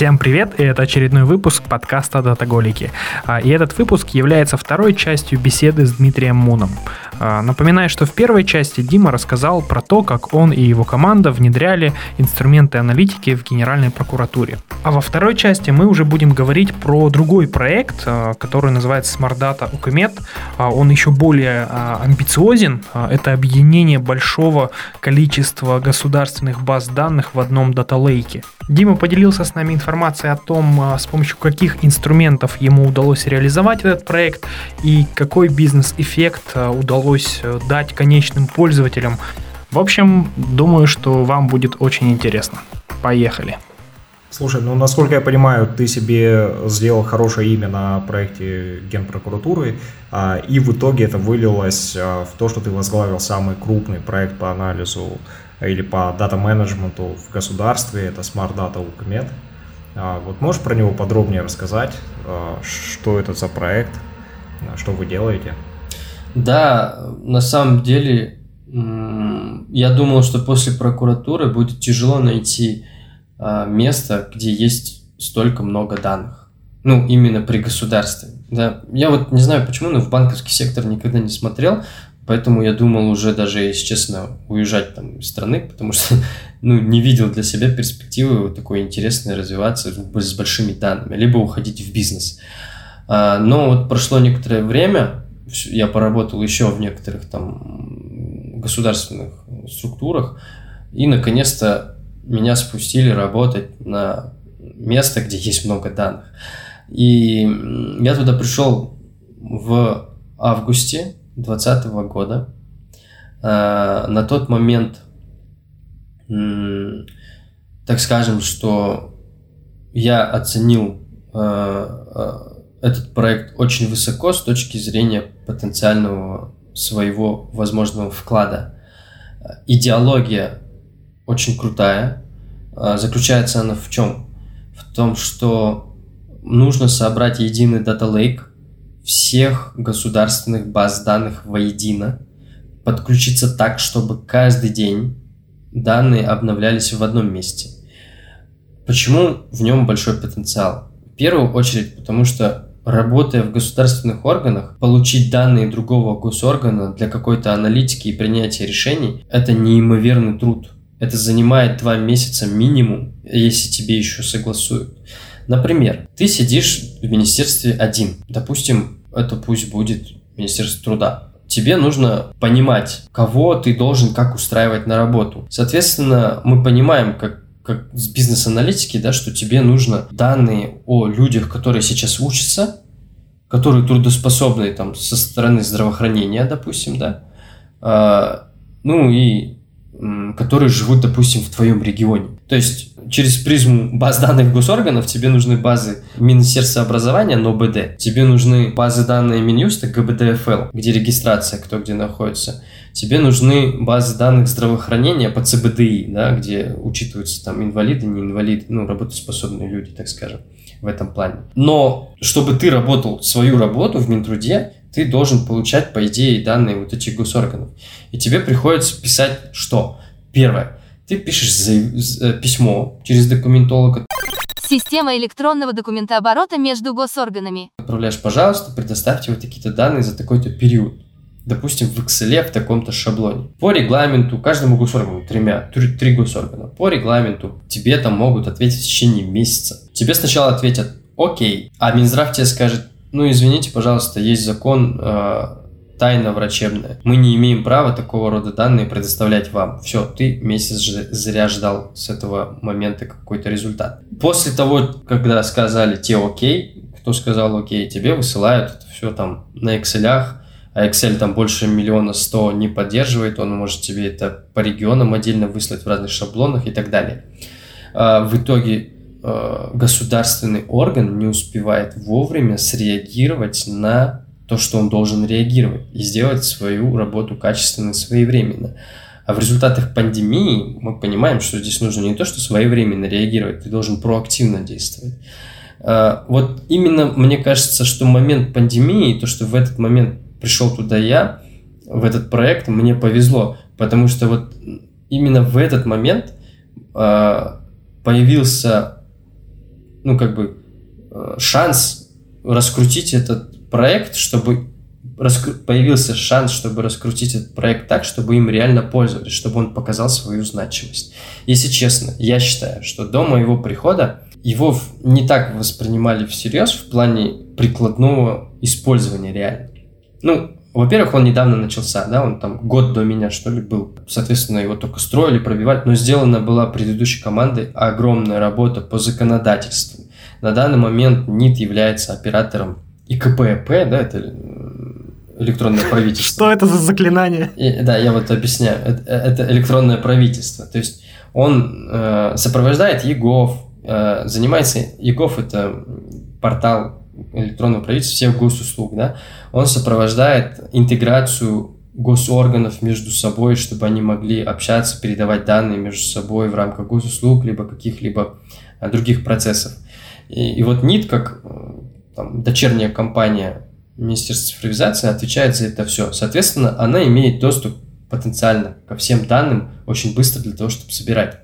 Всем привет, и это очередной выпуск подкаста «Датаголики». А, и этот выпуск является второй частью беседы с Дмитрием Муном. А, напоминаю, что в первой части Дима рассказал про то, как он и его команда внедряли инструменты аналитики в Генеральной прокуратуре. А во второй части мы уже будем говорить про другой проект, а, который называется Smart Data Ucomet. Он еще более амбициозен. Это объединение большого количества государственных баз данных в одном дата-лейке. Дима поделился с нами информацией о том, а, с помощью каких инструментов ему удалось реализовать этот проект и какой бизнес-эффект а, удалось э, дать конечным пользователям. В общем, думаю, что вам будет очень интересно. Поехали. Слушай, ну насколько я понимаю, ты себе сделал хорошее имя на проекте Генпрокуратуры, а, и в итоге это вылилось в то, что ты возглавил самый крупный проект по анализу или по дата-менеджменту в государстве, это Smart Data UCMED. А, вот можешь про него подробнее рассказать, а, что это за проект, а, что вы делаете? Да, на самом деле я думал, что после прокуратуры будет тяжело найти место, где есть столько много данных. Ну, именно при государстве. Да. Я вот не знаю почему, но в банковский сектор никогда не смотрел, Поэтому я думал уже даже, если честно, уезжать там из страны, потому что ну, не видел для себя перспективы такой интересной развиваться с большими данными, либо уходить в бизнес. А, но вот прошло некоторое время, я поработал еще в некоторых там государственных структурах, и наконец-то меня спустили работать на место, где есть много данных. И я туда пришел в августе 2020 года. Э, на тот момент, так скажем, что я оценил э, э, этот проект очень высоко с точки зрения потенциального своего возможного вклада. Идеология очень крутая. Заключается она в чем? В том, что нужно собрать единый дата лейк, всех государственных баз данных воедино, подключиться так, чтобы каждый день данные обновлялись в одном месте. Почему в нем большой потенциал? В первую очередь, потому что работая в государственных органах, получить данные другого госоргана для какой-то аналитики и принятия решений – это неимоверный труд. Это занимает два месяца минимум, если тебе еще согласуют. Например, ты сидишь в министерстве один. Допустим, это пусть будет Министерство труда. Тебе нужно понимать, кого ты должен как устраивать на работу. Соответственно, мы понимаем, как как с бизнес-аналитики, да, что тебе нужно данные о людях, которые сейчас учатся, которые трудоспособны там со стороны здравоохранения, допустим, да, а, ну и которые живут, допустим, в твоем регионе. То есть через призму баз данных госорганов тебе нужны базы Министерства образования, НОБД. Тебе нужны базы данных Минюста, ГБДФЛ, где регистрация, кто где находится. Тебе нужны базы данных здравоохранения по ЦБДИ, да, где учитываются там инвалиды, не инвалиды, ну, работоспособные люди, так скажем, в этом плане. Но чтобы ты работал свою работу в Минтруде, ты должен получать, по идее, данные вот этих госорганов. И тебе приходится писать что? Первое. Ты пишешь за, письмо через документолога. Система электронного документооборота между госорганами. Отправляешь, пожалуйста, предоставьте вот такие-то данные за такой-то период. Допустим, в Excel в таком-то шаблоне. По регламенту, каждому госоргану, тремя, три, три госоргана, по регламенту тебе там могут ответить в течение месяца. Тебе сначала ответят «Окей», а Минздрав тебе скажет ну, извините, пожалуйста, есть закон э, тайна врачебная. Мы не имеем права такого рода данные предоставлять вам. Все, ты месяц зря ждал с этого момента какой-то результат. После того, когда сказали те окей, кто сказал окей, тебе высылают это все там на Excel, а Excel там больше миллиона сто не поддерживает, он может тебе это по регионам отдельно выслать в разных шаблонах и так далее. А, в итоге Э, государственный орган не успевает вовремя среагировать на то, что он должен реагировать и сделать свою работу качественно и своевременно. А в результатах пандемии мы понимаем, что здесь нужно не то, что своевременно реагировать, ты должен проактивно действовать. Э, вот именно мне кажется, что момент пандемии, то, что в этот момент пришел туда я, в этот проект, мне повезло, потому что вот именно в этот момент э, появился ну, как бы, э, шанс раскрутить этот проект, чтобы раскру... появился шанс, чтобы раскрутить этот проект так, чтобы им реально пользовались, чтобы он показал свою значимость. Если честно, я считаю, что до моего прихода его не так воспринимали всерьез в плане прикладного использования реально. Ну, во-первых, он недавно начался, да, он там год до меня, что ли, был. Соответственно, его только строили, пробивали, но сделана была предыдущей командой огромная работа по законодательству. На данный момент НИТ является оператором ИКПП, да, это электронное правительство. Что это за заклинание? И, да, я вот объясняю. Это, это электронное правительство. То есть он э, сопровождает ЕГОВ, э, занимается... ЕГОВ – это портал электронного правительства всех госуслуг, да? Он сопровождает интеграцию госорганов между собой, чтобы они могли общаться, передавать данные между собой в рамках госуслуг, либо каких-либо э, других процессов. И, и вот НИТ, как э, там, дочерняя компания Министерство цифровизации отвечает за это все. Соответственно, она имеет доступ потенциально ко всем данным очень быстро для того, чтобы собирать.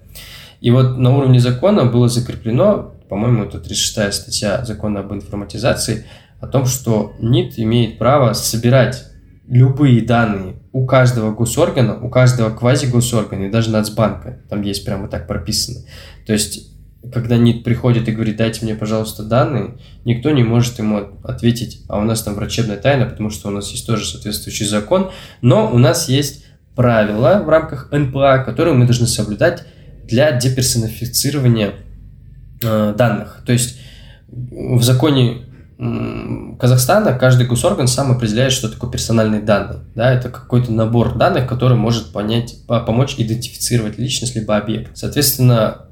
И вот на уровне закона было закреплено, по-моему, это 36 статья закона об информатизации, о том, что НИТ имеет право собирать любые данные у каждого госоргана, у каждого квазигосоргана и даже Нацбанка. Там есть прямо так прописано. То есть когда НИТ приходит и говорит, дайте мне, пожалуйста, данные, никто не может ему ответить, а у нас там врачебная тайна, потому что у нас есть тоже соответствующий закон, но у нас есть правила в рамках НПА, которые мы должны соблюдать для деперсонифицирования э, данных. То есть в законе Казахстана каждый госорган сам определяет, что такое персональные данные. Да, это какой-то набор данных, который может понять, помочь идентифицировать личность либо объект. Соответственно,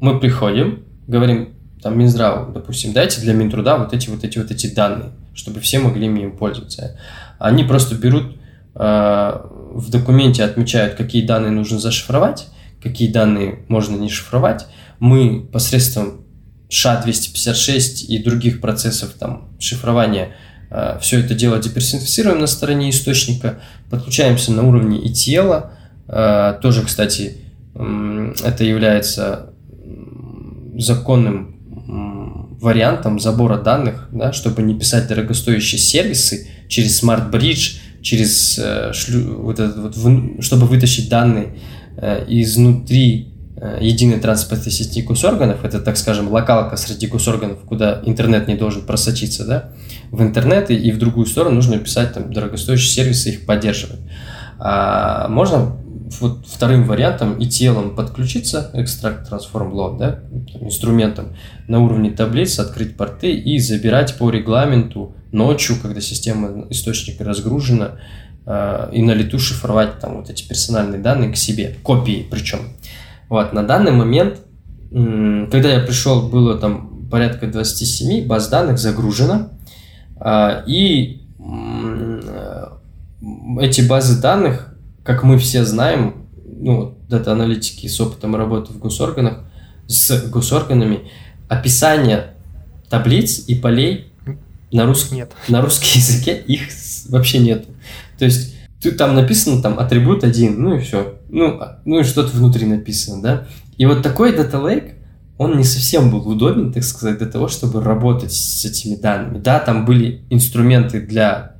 мы приходим, говорим, там, Минздраву, допустим, дайте для Минтруда вот эти вот эти вот эти данные, чтобы все могли им пользоваться. Они просто берут э, в документе отмечают, какие данные нужно зашифровать, какие данные можно не шифровать. Мы посредством ША-256 и других процессов там, шифрования э, все это дело деперсонифицируем на стороне источника, подключаемся на уровне и тела. Э, тоже, кстати, э, это является законным вариантом забора данных, да, чтобы не писать дорогостоящие сервисы через Smart Bridge, через э, шлю, вот этот вот, чтобы вытащить данные э, изнутри э, единой транспортной сети госорганов, это, так скажем, локалка среди госорганов, куда интернет не должен просочиться, да, в интернет и, и в другую сторону нужно писать там дорогостоящие сервисы, их поддерживать. А можно вот вторым вариантом и телом подключиться, экстракт transform load, да, инструментом на уровне таблиц, открыть порты и забирать по регламенту ночью, когда система источника разгружена, э, и на лету шифровать там вот эти персональные данные к себе, копии причем. Вот, на данный момент, когда я пришел, было там порядка 27 баз данных загружено, э, и э, эти базы данных как мы все знаем, ну, дата-аналитики с опытом работы в госорганах, с госорганами, описание таблиц и полей на, рус... нет. на русском языке их вообще нет. То есть ты там написано там атрибут один, ну и все. Ну, а, ну и что-то внутри написано, да. И вот такой Data Lake, он не совсем был удобен, так сказать, для того, чтобы работать с этими данными. Да, там были инструменты для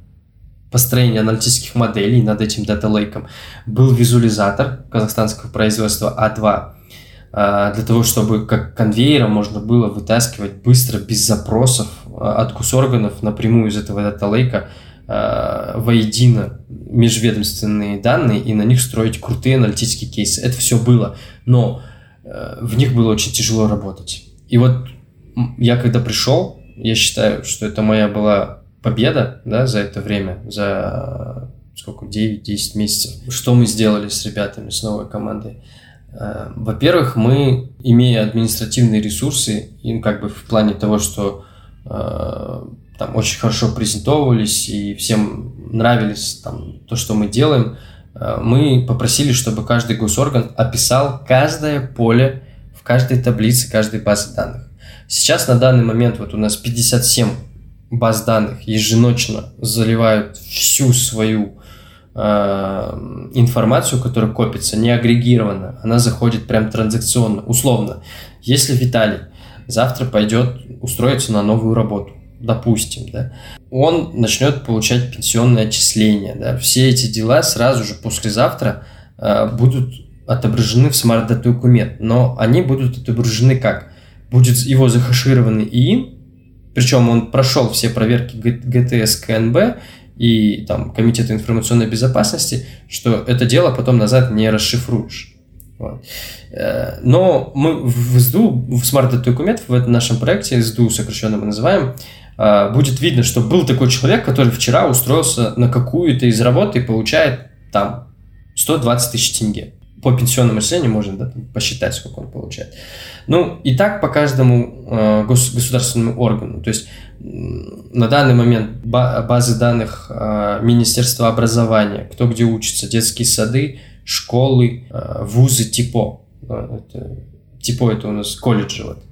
построения аналитических моделей над этим дата лейком был визуализатор казахстанского производства А2 а, для того, чтобы как конвейером можно было вытаскивать быстро, без запросов а, от госорганов напрямую из этого дата лейка а, воедино межведомственные данные и на них строить крутые аналитические кейсы. Это все было, но в них было очень тяжело работать. И вот я когда пришел, я считаю, что это моя была победа, да, за это время, за сколько, 9-10 месяцев. Что мы сделали с ребятами, с новой командой? Э, во-первых, мы, имея административные ресурсы, им как бы в плане того, что э, там очень хорошо презентовывались и всем нравились там, то, что мы делаем, э, мы попросили, чтобы каждый госорган описал каждое поле в каждой таблице, каждой базе данных. Сейчас на данный момент вот у нас 57 баз данных еженочно заливают всю свою э, информацию, которая копится, не агрегированно, она заходит прям транзакционно, условно. Если Виталий завтра пойдет устроиться на новую работу, допустим, да, он начнет получать пенсионное отчисление, да, все эти дела сразу же послезавтра э, будут отображены в Smart Data Ukimet, но они будут отображены как? Будет его захешированный ИИН, причем он прошел все проверки ГТС КНБ и там Комитета информационной безопасности, что это дело потом назад не расшифруешь. Вот. Э, но мы в СДУ, в Smart Data Ukimet в этом нашем проекте, СДУ сокращенно мы называем, э, будет видно, что был такой человек, который вчера устроился на какую-то из работ и получает там 120 тысяч тенге по пенсионному отчислению можно да, посчитать, сколько он получает. Ну, и так по каждому э, гос, государственному органу. То есть на данный момент базы данных э, Министерства образования, кто где учится, детские сады, школы, э, вузы ТИПО. Э, это, ТИПО это у нас колледжи. Вот.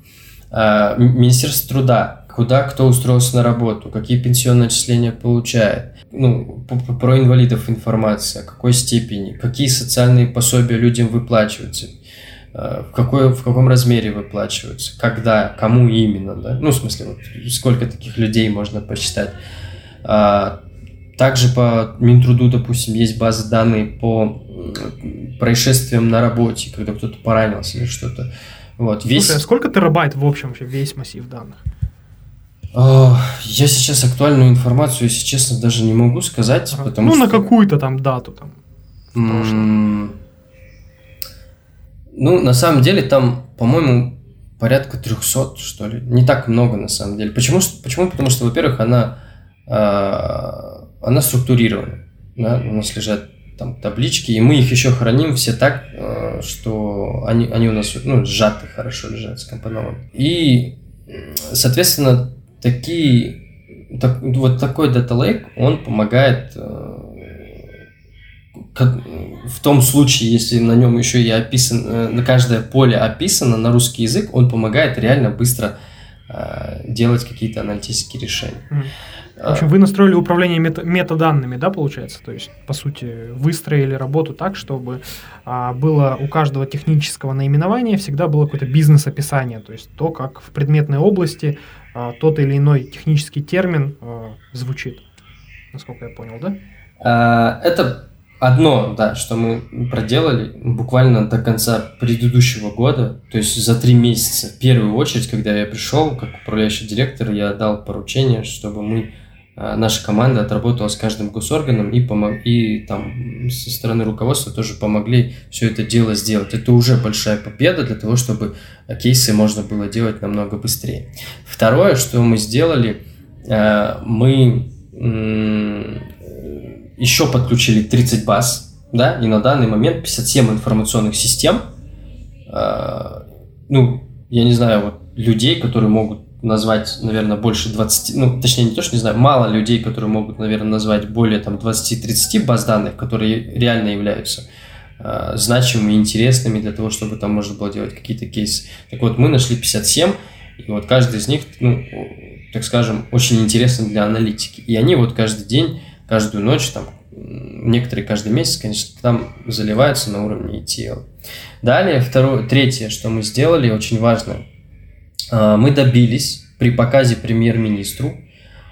Э, Министерство труда, куда кто устроился на работу, какие пенсионные отчисления получает ну, про инвалидов информация, какой степени, какие социальные пособия людям выплачиваются, э, в, какой, в каком размере выплачиваются, когда, кому именно, да? ну, в смысле, вот, сколько таких людей можно посчитать. А, также по Минтруду, допустим, есть базы данных по происшествиям на работе, когда кто-то поранился или что-то. Вот, весь... Слушай, а сколько терабайт в общем вообще весь массив данных? А, я сейчас актуальную информацию, если честно, даже не могу сказать, ага. потому ну, что... на какую-то там дату там. Ну, на самом деле, там, по-моему, порядка 300, что ли. Не так много, на самом деле. Почему? Почему? Потому что, во-первых, она, э, она структурирована. Да? У нас лежат там таблички, и мы их еще храним все так, э, что они, они у нас ну, сжаты хорошо лежат, скомпонованы. И, соответственно, такие, так, вот такой Data Lake, он помогает э, в том случае, если на нем еще и описан, э, на каждое поле описано на русский язык, он помогает реально быстро э, делать какие-то аналитические решения. В общем, вы настроили управление мета метаданными, да, получается? То есть, по сути, выстроили работу так, чтобы а, было у каждого технического наименования всегда было какое-то бизнес-описание, то есть то, как в предметной области а, тот или иной технический термин а, звучит. Насколько я понял, да? А, это одно, да, что мы проделали буквально до конца предыдущего года, то есть за три месяца. В первую очередь, когда я пришел как управляющий директор, я дал поручение, чтобы мы наша команда отработала с каждым госорганом и, помог, и там со стороны руководства тоже помогли все это дело сделать. Это уже большая победа для того, чтобы кейсы можно было делать намного быстрее. Второе, что мы сделали, э, мы еще подключили 30 баз, да, и на данный момент 57 информационных систем, э, ну, я не знаю, вот людей, которые могут назвать, наверное, больше 20, ну, точнее, не то, что не знаю, мало людей, которые могут, наверное, назвать более там 20-30 баз данных, которые реально являются э, значимыми, интересными для того, чтобы там можно было делать какие-то кейсы. Так вот, мы нашли 57, и вот каждый из них, ну, так скажем, очень интересен для аналитики. И они вот каждый день, каждую ночь, там, некоторые каждый месяц, конечно, там заливаются на уровне ETL. Далее, второе, третье, что мы сделали, очень важно – мы добились при показе премьер-министру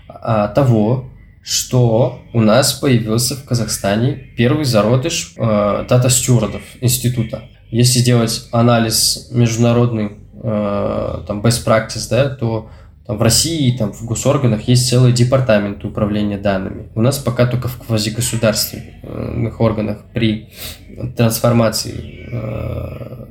а, того, что у нас появился в Казахстане первый зародыш э, дата-стюардов института. Если сделать анализ международный, э, там, best practice, да, то там, в России, там, в госорганах есть целый департамент управления данными. У нас пока только в квазигосударственных органах при трансформации э,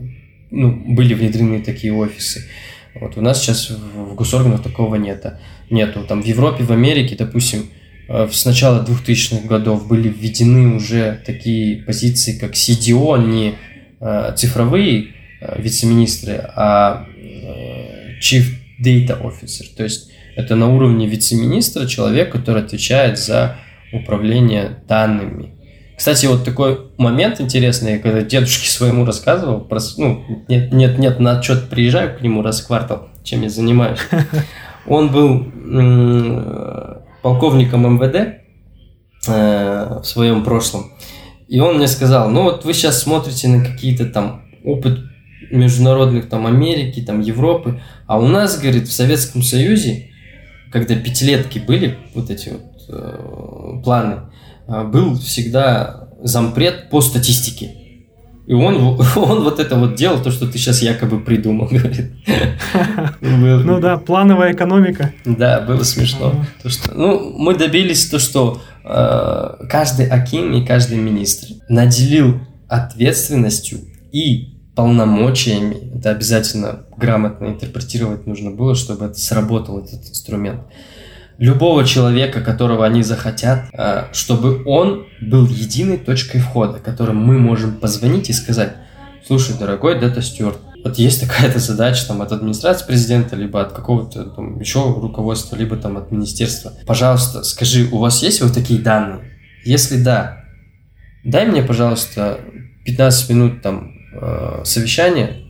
ну, были внедрены такие офисы. Вот у нас сейчас в госорганах такого нет. Нету. Там в Европе, в Америке, допустим, э, с начала 2000-х годов были введены уже такие позиции, как CDO, не э, цифровые э, вице-министры, а Chief Data Officer. То есть это на уровне вице-министра человек, который отвечает за управление данными. Кстати, вот такой момент интересный, когда дедушке своему рассказывал, про, ну, нет, нет, нет, на отчет приезжаю к нему раз в квартал, чем я занимаюсь. Он был полковником МВД э, в своем прошлом, и он мне сказал, ну вот вы сейчас смотрите на какие-то там опыт международных там Америки, там Европы. А у нас, говорит, в Советском Союзе, когда пятилетки были, вот эти вот э, планы, э, был всегда зампред по статистике. И он, он вот это вот делал, то, что ты сейчас якобы придумал, говорит. Ну да, плановая экономика. Да, было смешно. То, что, ну, мы добились то, что э, каждый Аким и каждый министр наделил ответственностью и полномочиями. Это обязательно грамотно интерпретировать нужно было, чтобы это сработал, этот инструмент любого человека, которого они захотят, а, чтобы он был единой точкой входа, которым мы можем позвонить и сказать, слушай, дорогой Дата Стюарт, вот есть такая-то задача там от администрации президента, либо от какого-то там еще руководства, либо там от министерства. Пожалуйста, скажи, у вас есть вот такие данные? Если да, дай мне, пожалуйста, 15 минут там э, совещания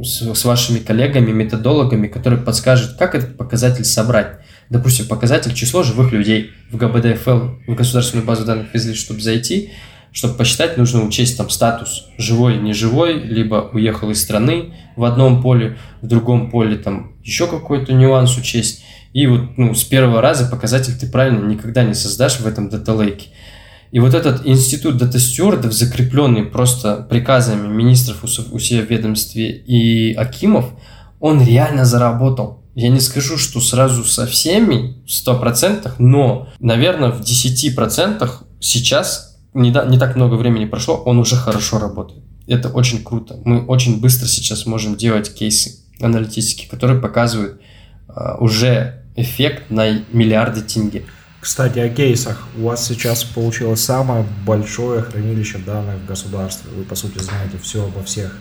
с, с вашими коллегами, методологами, которые подскажут, как этот показатель собрать допустим, показатель число живых людей в ГБДФЛ, в государственную базу данных везли, чтобы зайти, чтобы посчитать, нужно учесть там статус живой, не живой, либо уехал из страны в одном поле, в другом поле там еще какой-то нюанс учесть. И вот ну, с первого раза показатель ты правильно никогда не создашь в этом дата-лейке. И вот этот институт дата-стюардов, закрепленный просто приказами министров у себя в ведомстве и Акимов, он реально заработал. Я не скажу, что сразу со всеми, в процентах, но, наверное, в 10% сейчас, не, да, не так много времени прошло, он уже хорошо работает. Это очень круто. Мы очень быстро сейчас можем делать кейсы аналитические, которые показывают uh, уже эффект на миллиарды тенге. Кстати, о кейсах. У вас сейчас получилось самое большое хранилище данных в государстве. Вы, по сути, знаете все обо всех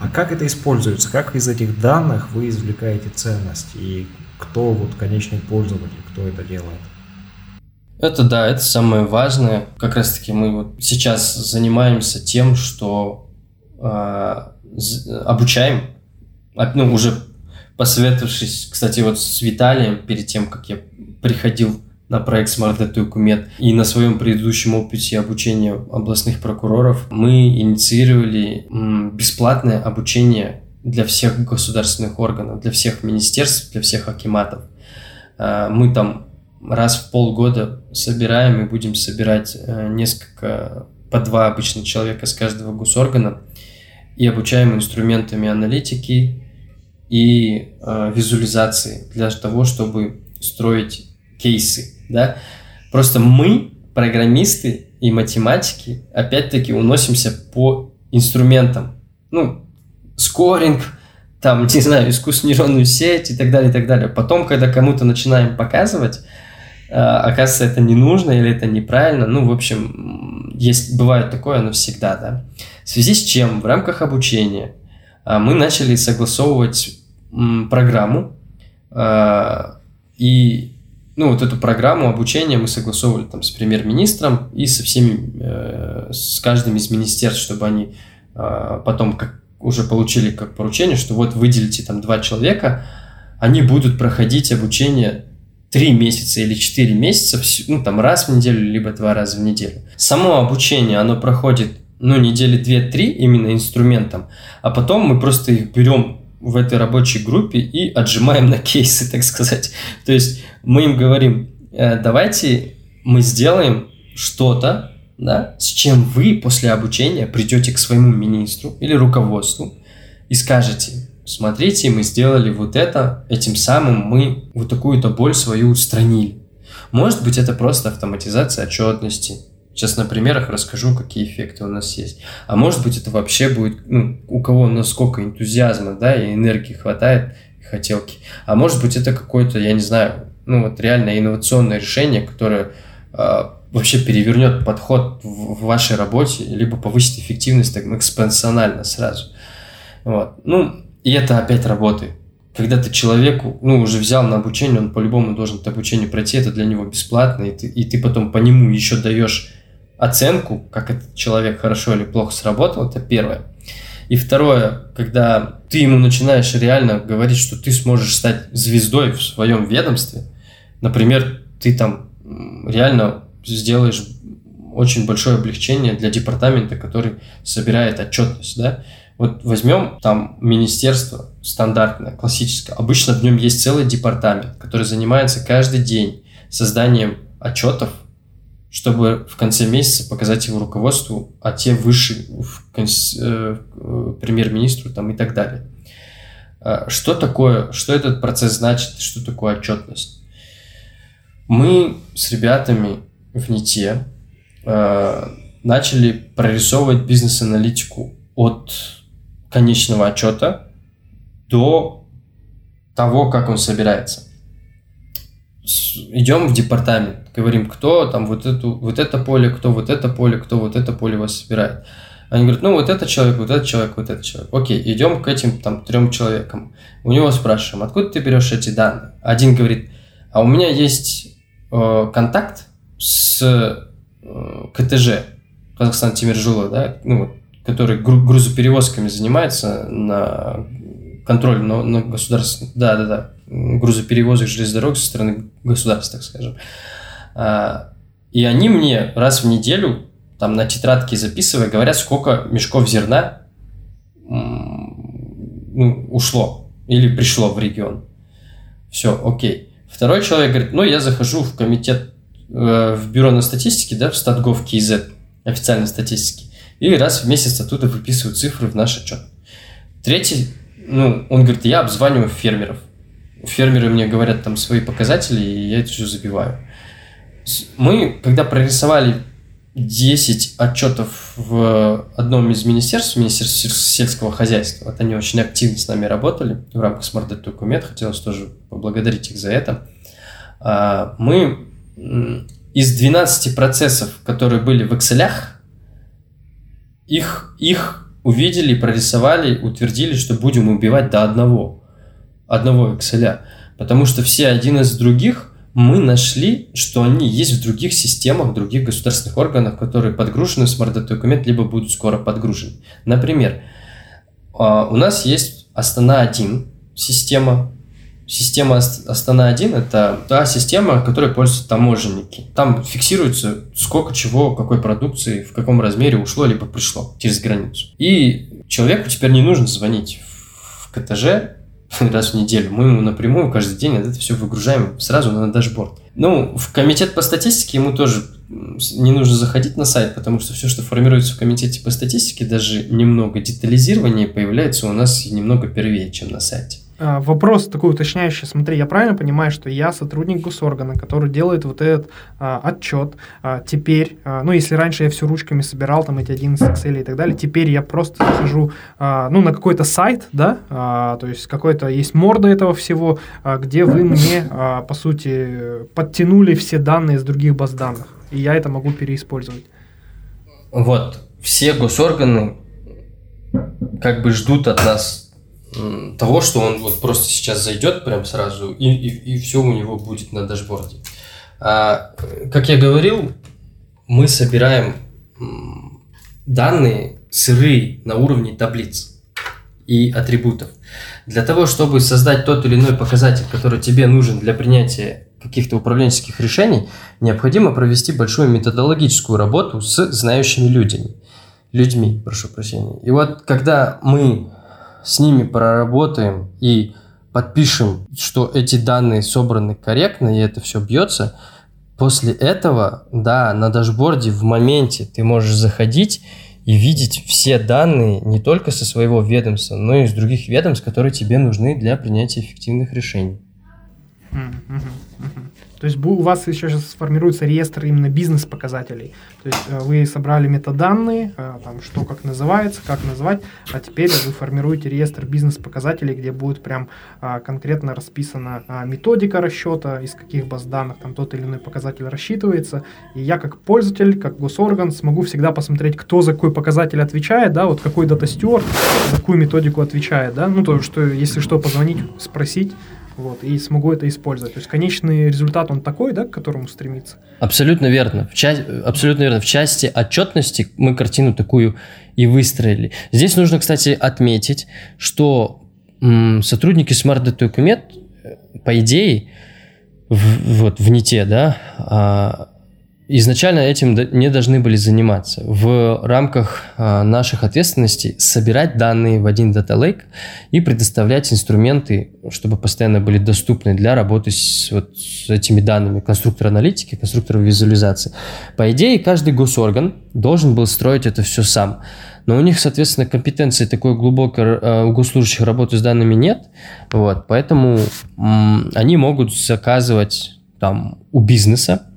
а как это используется? Как из этих данных вы извлекаете ценность? И кто вот конечный пользователь, кто это делает? Это да, это самое важное. Как раз таки мы вот сейчас занимаемся тем, что э, обучаем, ну, уже посоветовавшись, кстати, вот с Виталием перед тем, как я приходил на проект Smart Data Документ. И на своем предыдущем опыте обучения областных прокуроров мы инициировали бесплатное обучение для всех государственных органов, для всех министерств, для всех акиматов. А, мы там раз в полгода собираем и будем собирать э, несколько, по два обычных человека с каждого госоргана и обучаем инструментами аналитики и э, визуализации для того, чтобы строить кейсы да. Просто мы, программисты и математики, опять-таки уносимся по инструментам. Ну, скоринг, там, не знаю, искусственную нейронную сеть и так далее, и так далее. Потом, когда кому-то начинаем показывать, э, оказывается, это не нужно или это неправильно. Ну, в общем, есть, бывает такое, но всегда, да. В связи с чем в рамках обучения э, мы начали согласовывать м, программу, э, и ну, вот эту программу обучения мы согласовывали там с премьер-министром и со всеми, э, с каждым из министерств, чтобы они э, потом как уже получили как поручение, что вот выделите там два человека, они будут проходить обучение три месяца или четыре месяца, ну, там раз в неделю, либо два раза в неделю. Само обучение, оно проходит, ну, недели две-три именно инструментом, а потом мы просто их берем в этой рабочей группе и отжимаем на кейсы, так сказать. То есть мы им говорим, «Э, давайте мы сделаем что-то, да, с чем вы после обучения придете к своему министру или руководству и скажете, смотрите, мы сделали вот это, этим самым мы вот такую-то боль свою устранили. Может быть, это просто автоматизация отчетности, Сейчас на примерах расскажу, какие эффекты у нас есть. А может быть, это вообще будет, ну, у кого насколько энтузиазма, да, и энергии хватает, и хотелки. А может быть, это какое-то, я не знаю, ну, вот реально инновационное решение, которое э, вообще перевернет подход в, вашей работе, либо повысит эффективность так, экспоненциально сразу. Вот. Ну, и это опять работает. Когда ты человеку, ну, уже взял на обучение, он по-любому должен это обучение пройти, это для него бесплатно, и ты, и ты потом по нему еще даешь оценку, как этот человек хорошо или плохо сработал, это первое. И второе, когда ты ему начинаешь реально говорить, что ты сможешь стать звездой в своем ведомстве, например, ты там реально сделаешь очень большое облегчение для департамента, который собирает отчетность, да, Вот возьмем там министерство стандартное, классическое. Обычно в нем есть целый департамент, который занимается каждый день созданием отчетов, чтобы в конце месяца показать его руководству, а те выше в э, премьер-министру там и так далее. А что такое, что этот процесс значит, что такое отчетность? Мы с ребятами в НИТе э, начали прорисовывать бизнес-аналитику от конечного отчета до того, как он собирается. Идем в департамент, говорим, кто там вот, эту, вот это поле, кто вот это поле, кто вот это поле вас собирает. Они говорят, ну вот этот человек, вот этот человек, вот этот человек. Окей, идем к этим там трем человекам. У него спрашиваем, откуда ты берешь эти данные? Один говорит, а у меня есть э, контакт с э, КТЖ, Казахстан Тимиржило, да, ну, который грузоперевозками занимается на контроль на, на государственных, да, да, да, грузоперевозок железных дорог со стороны государства, так скажем. А, и они мне раз в неделю, там на тетрадке записывая, говорят, сколько мешков зерна ну, ушло или пришло в регион. Все, окей. Второй человек говорит, ну, я захожу в комитет, э, в бюро на статистике, да, в Статгов КИЗ, официальной статистики, и раз в месяц оттуда выписывают цифры в наш отчет. Третий, ну, он говорит, я обзваниваю фермеров. Фермеры мне говорят там свои показатели, и я это все забиваю. Мы, когда прорисовали 10 отчетов в одном из министерств, Министерстве сельского хозяйства. Вот они очень активно с нами работали в рамках Smart Data Document. Хотелось тоже поблагодарить их за это. А, мы из 12 процессов, которые были в Excel, их, их увидели, прорисовали, утвердили, что будем убивать до одного. Одного Excel. Потому что все один из других мы нашли, что они есть в других системах, в других государственных органах, которые подгружены в Smart Data документ, либо будут скоро подгружены. Например, а, у нас есть Астана-1 система. Система Астана-1 – это та система, которой пользуются таможенники. Там фиксируется, сколько чего, какой продукции, в каком размере ушло, либо пришло через границу. И человеку теперь не нужно звонить в КТЖ, раз в неделю. Мы ему напрямую каждый день это все выгружаем сразу на дашборд. Ну, в комитет по статистике ему тоже не нужно заходить на сайт, потому что все, что формируется в комитете по статистике, даже немного детализирование появляется у нас немного первее, чем на сайте. А, вопрос такой уточняющий. Смотри, я правильно понимаю, что я сотрудник госоргана, который делает вот этот а, отчет. А, теперь, а, ну, если раньше я все ручками собирал, там эти 11 Excel и так далее, теперь я просто захожу, а, ну, на какой-то сайт, да, а, то есть какой-то есть морда этого всего, а, где вы мне, а, по сути, подтянули все данные из других баз данных, и я это могу переиспользовать. Вот, все госорганы как бы ждут от нас того, что он вот просто сейчас зайдет прям сразу, и, и, и все у него будет на дашборде. А, как я говорил, мы собираем данные сырые на уровне таблиц и атрибутов. Для того, чтобы создать тот или иной показатель, который тебе нужен для принятия каких-то управленческих решений, необходимо провести большую методологическую работу с знающими людьми. Людьми, прошу прощения. И вот когда мы с ними проработаем и подпишем, что эти данные собраны корректно, и это все бьется, после этого, да, на дашборде в моменте ты можешь заходить и видеть все данные не только со своего ведомства, но и из других ведомств, которые тебе нужны для принятия эффективных решений. То есть у вас еще сейчас сформируется реестр именно бизнес-показателей. То есть э, вы собрали метаданные, э, там, что как называется, как назвать, а теперь вы формируете реестр бизнес-показателей, где будет прям а, конкретно расписана а, методика расчета, из каких баз данных там тот или иной показатель рассчитывается. И я как пользователь, как госорган смогу всегда посмотреть, кто за какой показатель отвечает, да, вот какой дата стюард за какую методику отвечает, да, ну то, что если что, позвонить, спросить, вот, и смогу это использовать. То есть конечный результат, он такой, да, к которому стремиться? Абсолютно верно. В части, абсолютно верно. В части отчетности мы картину такую и выстроили. Здесь нужно, кстати, отметить, что м, сотрудники Smart Document, по идее, в, вот в НИТе, да, а, изначально этим не должны были заниматься. В рамках а, наших ответственностей собирать данные в один Data Lake и предоставлять инструменты, чтобы постоянно были доступны для работы с, вот, с этими данными. Конструктор аналитики, конструктор визуализации. По идее, каждый госорган должен был строить это все сам. Но у них, соответственно, компетенции такой глубокой э, у госслужащих работы с данными нет. Вот, поэтому они могут заказывать там у бизнеса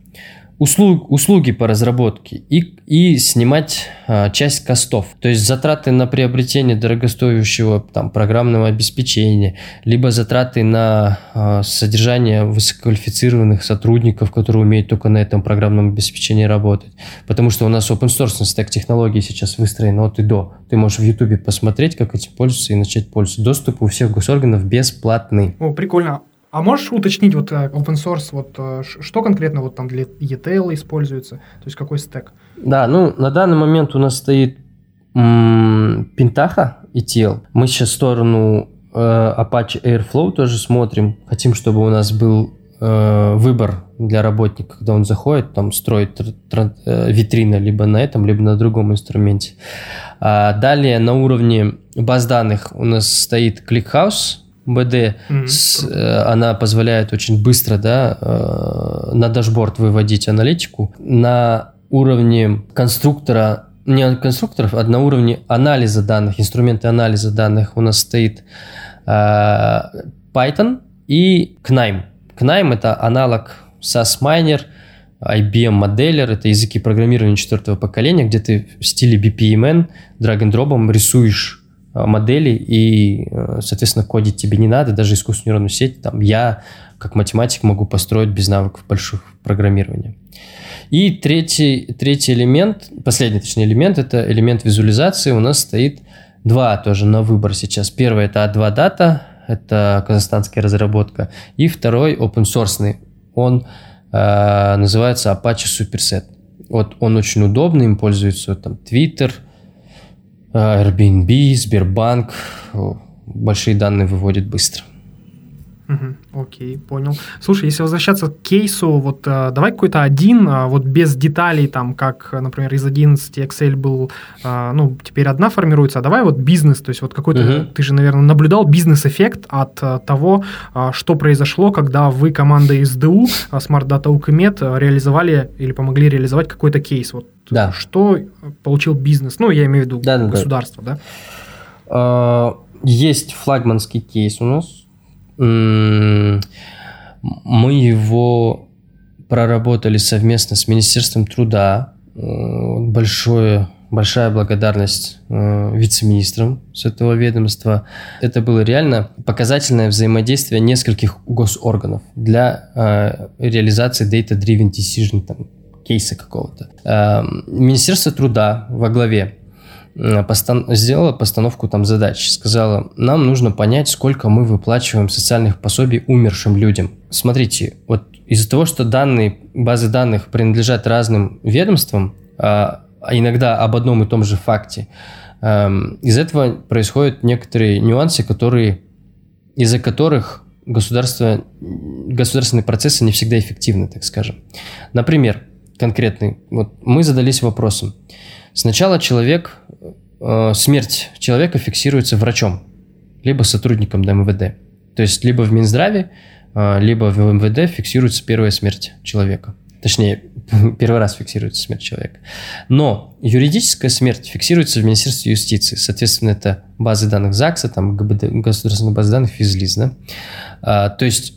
услуг, услуги по разработке и, и снимать а, часть костов. То есть затраты на приобретение дорогостоящего там, программного обеспечения, либо затраты на а, содержание высококвалифицированных сотрудников, которые умеют только на этом программном обеспечении работать. Потому что у нас open source стек технологий сейчас выстроен от и до. Ты можешь в YouTube посмотреть, как этим пользоваться и начать пользоваться. Доступ у всех госорганов бесплатный. О, прикольно. А можешь уточнить вот э, open source, вот э, что конкретно вот там для ETL используется, то есть какой стек? Да, ну на данный момент у нас стоит Pentaha ETL. Мы сейчас в сторону э, Apache Airflow тоже смотрим. Хотим, чтобы у нас был э, выбор для работника, когда он заходит, там строит э, витрина либо на этом, либо на другом инструменте. А далее на уровне баз данных у нас стоит ClickHouse, БД, mm-hmm. с, э, она позволяет очень быстро да, э, на дашборд выводить аналитику. На уровне конструктора, не конструкторов, а на уровне анализа данных, инструменты анализа данных у нас стоит э, Python и KNIME. KNIME это аналог SAS Miner, IBM моделлер, это языки программирования четвертого поколения, где ты в стиле BPMN drop рисуешь модели, и, э, соответственно, кодить тебе не надо, даже искусственную нейронную сеть, там, я, как математик, могу построить без навыков больших программирования. И третий, третий элемент, последний, точнее, элемент, это элемент визуализации. У нас стоит два тоже на выбор сейчас. Первый это A2 Data, это казахстанская разработка, и второй open source, он э, называется Apache Superset. Вот он очень удобный, им пользуется там Twitter, Airbnb, Сбербанк большие данные выводит быстро. Угу, окей, понял. Слушай, если возвращаться к кейсу, вот э, давай какой-то один, э, вот без деталей, там, как, например, из 11 Excel был, э, ну, теперь одна формируется, а давай вот бизнес, то есть вот какой-то, угу. ты же, наверное, наблюдал бизнес-эффект от э, того, э, что произошло, когда вы, команда СДУ, э, Smart Data Ucmed, э, реализовали или помогли реализовать какой-то кейс. Вот да. что получил бизнес, ну, я имею в виду да, государство, да? да? Есть флагманский кейс у нас, мы его проработали совместно с Министерством труда. Э, большое, большая благодарность э, вице-министрам с этого ведомства. Это было реально показательное взаимодействие нескольких госорганов для э, реализации data-driven decision, там, кейса какого-то. Министерство труда во главе постан сделала постановку там задач, сказала, нам нужно понять, сколько мы выплачиваем социальных пособий умершим людям. Смотрите, вот из-за того, что данные, базы данных принадлежат разным ведомствам, а, а иногда об одном и том же факте, из этого происходят некоторые нюансы, которые, из-за которых государство, государственные процессы не всегда эффективны, так скажем. Например, конкретный, вот мы задались вопросом, Сначала человек, э, смерть человека фиксируется врачом, либо сотрудником МВД. То есть либо в Минздраве, э, либо в МВД фиксируется первая смерть человека. Точнее, первый раз фиксируется смерть человека. Но юридическая смерть фиксируется в Министерстве юстиции. Соответственно, это базы данных ЗАГСа, там ГБД, государственная база данных ФИЗЛИЗ. Да? А, то есть,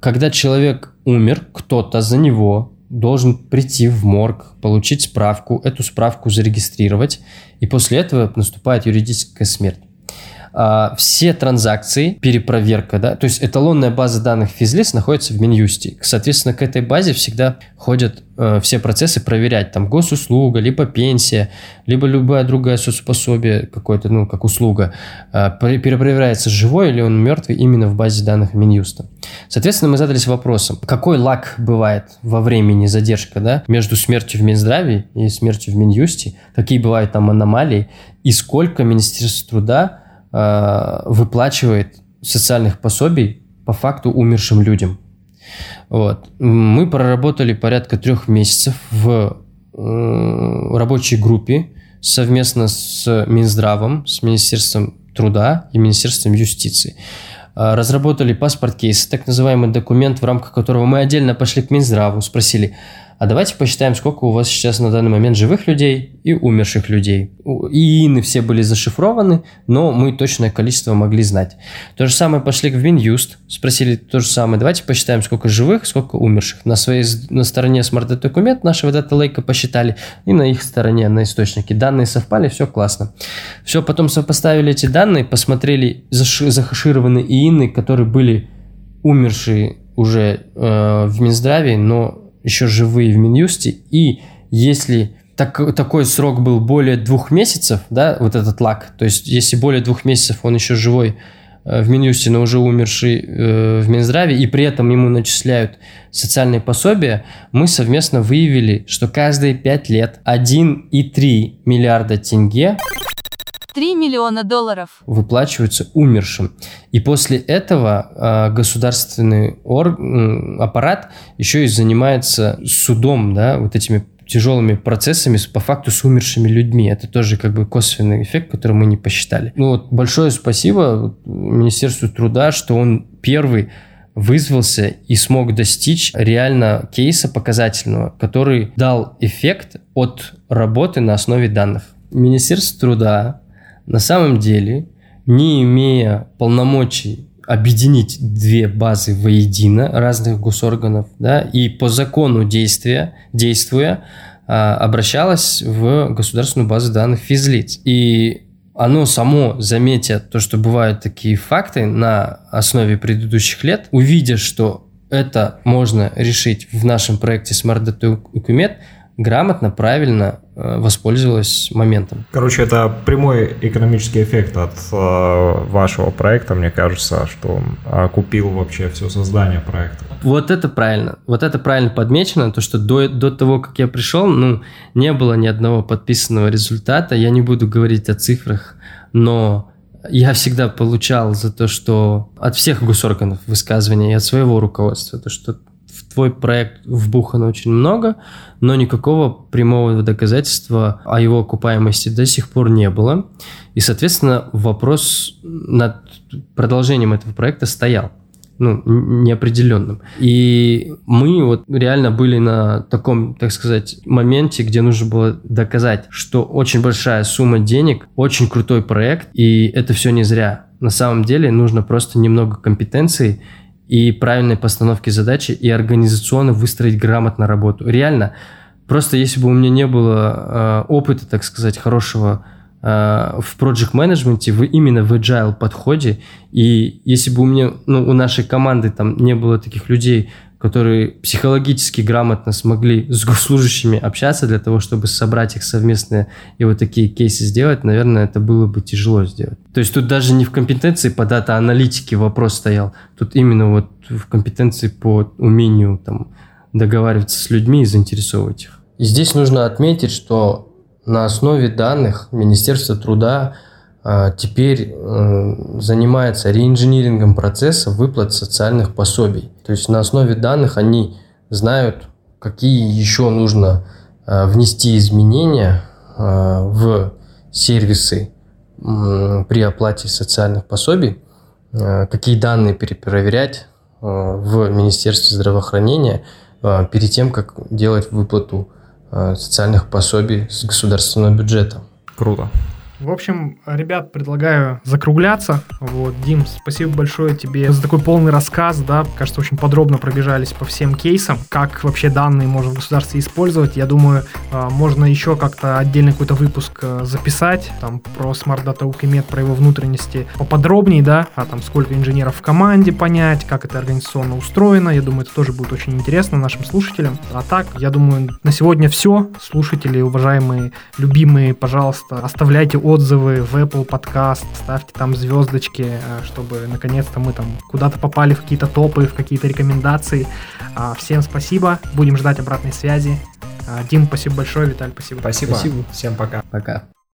когда человек умер, кто-то за него должен прийти в морг, получить справку, эту справку зарегистрировать, и после этого наступает юридическая смерть. А, все транзакции, перепроверка, да, то есть эталонная база данных физлиц находится в Минюсте. Соответственно, к этой базе всегда ходят э, все процессы проверять, там, госуслуга, либо пенсия, либо любая другая соцпособие, какое-то, ну, как услуга, э, перепроверяется, живой или он мертвый именно в базе данных Минюста. Соответственно, мы задались вопросом, какой лак бывает во времени задержка, да, между смертью в Минздраве и смертью в Минюсте, какие бывают там аномалии, и сколько Министерство труда э, выплачивает социальных пособий по факту умершим людям. Вот. Мы проработали порядка трех месяцев в рабочей группе совместно с Минздравом, с Министерством труда и Министерством юстиции. А, разработали паспорт кейс, так называемый документ, в рамках которого мы отдельно пошли к Минздраву, спросили, а давайте посчитаем, сколько у вас сейчас на данный момент живых людей и умерших людей. ИИНы все были зашифрованы, но мы точное количество могли знать. То же самое пошли в Минюст, спросили то же самое, давайте посчитаем, сколько живых, сколько умерших. На своей на стороне Smart Data документ нашего Data Lake посчитали, и на их стороне, на источнике. Данные совпали, все классно. Все, потом сопоставили эти данные, посмотрели захашированные ИИНы, которые были умершие уже э, в Минздраве, но еще живые в Минюсте, и если так, такой срок был более двух месяцев, да, вот этот лак, то есть если более двух месяцев он еще живой э, в Минюсте, но уже умерший э, в Минздраве, и при этом ему начисляют социальные пособия, мы совместно выявили, что каждые пять лет 1,3 миллиарда тенге 3 миллиона долларов выплачиваются умершим. И после этого э, государственный ор, аппарат еще и занимается судом, да, вот этими тяжелыми процессами по факту с умершими людьми. Это тоже как бы косвенный эффект, который мы не посчитали. Ну вот большое спасибо Министерству труда, что он первый вызвался и смог достичь реально кейса показательного, который дал эффект от работы на основе данных. Министерство труда на самом деле, не имея полномочий объединить две базы воедино разных госорганов, да, и по закону действия, действуя, а, обращалась в государственную базу данных физлиц. И оно само, заметя то, что бывают такие факты на основе предыдущих лет, увидя, что это можно решить в нашем проекте Smart Data Ucumet, грамотно, правильно э, воспользовалась моментом. Короче, это прямой экономический эффект от э, вашего проекта, мне кажется, что он окупил вообще все создание проекта. Вот это правильно. Вот это правильно подмечено, то, что до, до того, как я пришел, ну, не было ни одного подписанного результата. Я не буду говорить о цифрах, но я всегда получал за то, что от всех госорганов высказывания и от своего руководства, то, что твой проект вбухано очень много, но никакого прямого доказательства о его окупаемости до сих пор не было. И, соответственно, вопрос над продолжением этого проекта стоял ну, неопределенным. И мы вот реально были на таком, так сказать, моменте, где нужно было доказать, что очень большая сумма денег, очень крутой проект, и это все не зря. На самом деле нужно просто немного компетенций и правильной постановки задачи, и организационно выстроить грамотно работу. Реально, просто если бы у меня не было э, опыта, так сказать, хорошего э, в project менеджменте в, именно в agile подходе, и если бы у меня, ну, у нашей команды там не было таких людей, которые психологически грамотно смогли с госслужащими общаться для того, чтобы собрать их совместные и вот такие кейсы сделать, наверное, это было бы тяжело сделать. То есть тут даже не в компетенции по дата-аналитике вопрос стоял, тут именно вот в компетенции по умению там договариваться с людьми и заинтересовывать их. И здесь нужно отметить, что на основе данных Министерства труда теперь э, занимается реинжинирингом процесса выплат социальных пособий. То есть на основе данных они знают, какие еще нужно э, внести изменения э, в сервисы при оплате социальных пособий, какие данные перепроверять в Министерстве здравоохранения перед тем, как делать выплату социальных пособий с государственного бюджета. Круто. В общем, ребят, предлагаю закругляться. Вот, Дим, спасибо большое тебе за такой полный рассказ, да, кажется, очень подробно пробежались по всем кейсам, как вообще данные можно в государстве использовать. Я думаю, а, можно еще как-то отдельный какой-то выпуск а, записать, там, про Smart Data Ukimet, про его внутренности поподробнее, да, а там сколько инженеров в команде понять, как это организационно устроено. Я думаю, это тоже будет очень интересно нашим слушателям. А так, я думаю, на сегодня все. Слушатели, уважаемые, любимые, пожалуйста, оставляйте отзывы в Apple Podcast, ставьте там звездочки, э, чтобы наконец-то мы там куда-то попали в какие-то топы, в какие-то рекомендации. А, всем спасибо, будем ждать обратной связи. А, Дим, спасибо большое, Виталь, спасибо. Спасибо. спасибо. Всем пока. Пока.